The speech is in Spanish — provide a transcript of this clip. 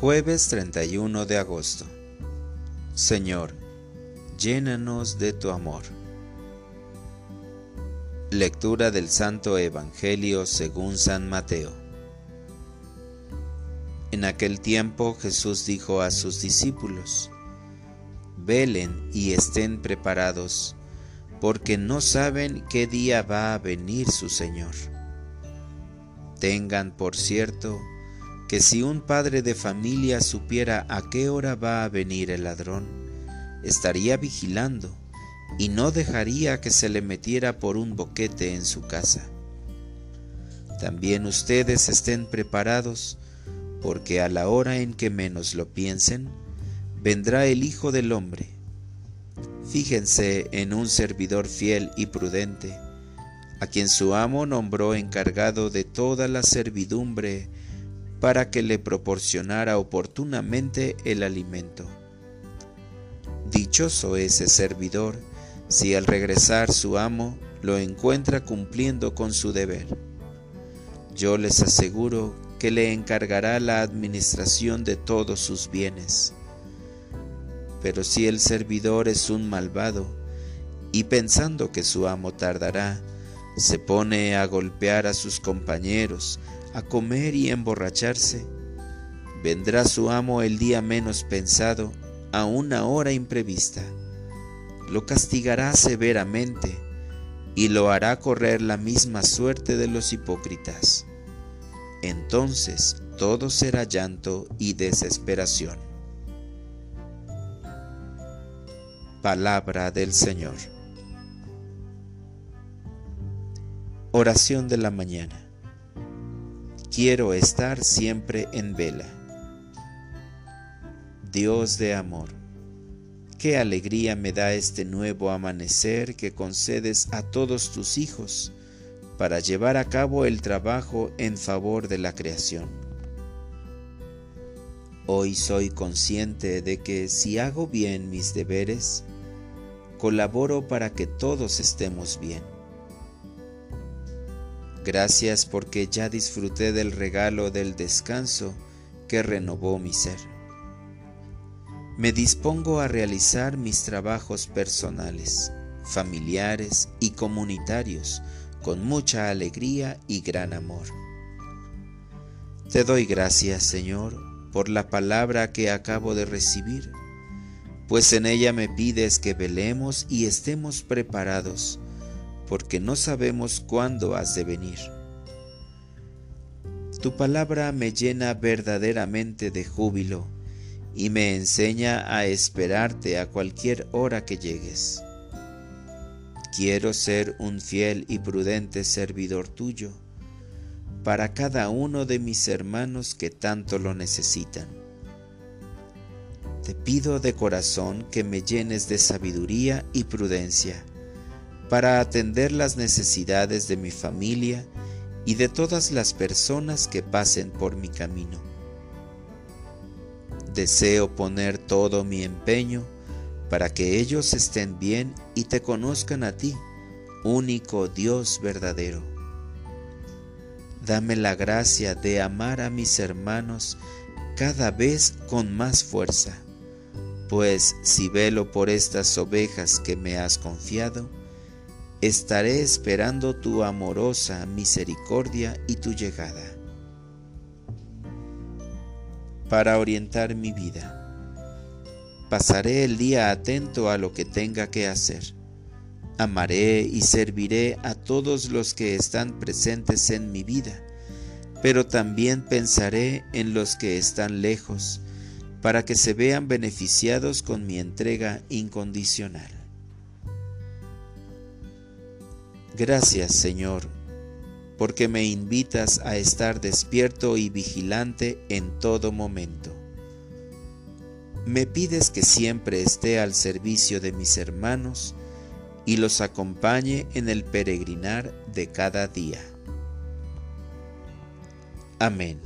Jueves 31 de agosto. Señor, llénanos de tu amor. Lectura del Santo Evangelio según San Mateo. En aquel tiempo Jesús dijo a sus discípulos, Velen y estén preparados, porque no saben qué día va a venir su Señor. Tengan por cierto que si un padre de familia supiera a qué hora va a venir el ladrón, estaría vigilando y no dejaría que se le metiera por un boquete en su casa. También ustedes estén preparados, porque a la hora en que menos lo piensen, vendrá el Hijo del Hombre. Fíjense en un servidor fiel y prudente, a quien su amo nombró encargado de toda la servidumbre para que le proporcionara oportunamente el alimento. Dichoso ese servidor si al regresar su amo lo encuentra cumpliendo con su deber. Yo les aseguro que le encargará la administración de todos sus bienes. Pero si el servidor es un malvado, y pensando que su amo tardará, se pone a golpear a sus compañeros, a comer y emborracharse, vendrá su amo el día menos pensado, a una hora imprevista. Lo castigará severamente y lo hará correr la misma suerte de los hipócritas. Entonces todo será llanto y desesperación. Palabra del Señor. Oración de la mañana. Quiero estar siempre en vela. Dios de amor, qué alegría me da este nuevo amanecer que concedes a todos tus hijos para llevar a cabo el trabajo en favor de la creación. Hoy soy consciente de que si hago bien mis deberes, colaboro para que todos estemos bien Gracias porque ya disfruté del regalo del descanso que renovó mi ser. Me dispongo a realizar mis trabajos personales, familiares y comunitarios con mucha alegría y gran amor. Te doy gracias, Señor, por la palabra que acabo de recibir, pues en ella me pides que velemos y estemos preparados porque no sabemos cuándo has de venir. Tu palabra me llena verdaderamente de júbilo y me enseña a esperarte a cualquier hora que llegues. Quiero ser un fiel y prudente servidor tuyo para cada uno de mis hermanos que tanto lo necesitan. Te pido de corazón que me llenes de sabiduría y prudencia para atender las necesidades de mi familia y de todas las personas que pasen por mi camino. Deseo poner todo mi empeño para que ellos estén bien y te conozcan a ti, único Dios verdadero. Dame la gracia de amar a mis hermanos cada vez con más fuerza, pues si velo por estas ovejas que me has confiado, estaré esperando tu amorosa misericordia y tu llegada. Para orientar mi vida, pasaré el día atento a lo que tenga que hacer. Amaré y serviré a todos los que están presentes en mi vida, pero también pensaré en los que están lejos, para que se vean beneficiados con mi entrega incondicional. Gracias, Señor, porque me invitas a estar despierto y vigilante en todo momento. Me pides que siempre esté al servicio de mis hermanos y los acompañe en el peregrinar de cada día. Amén.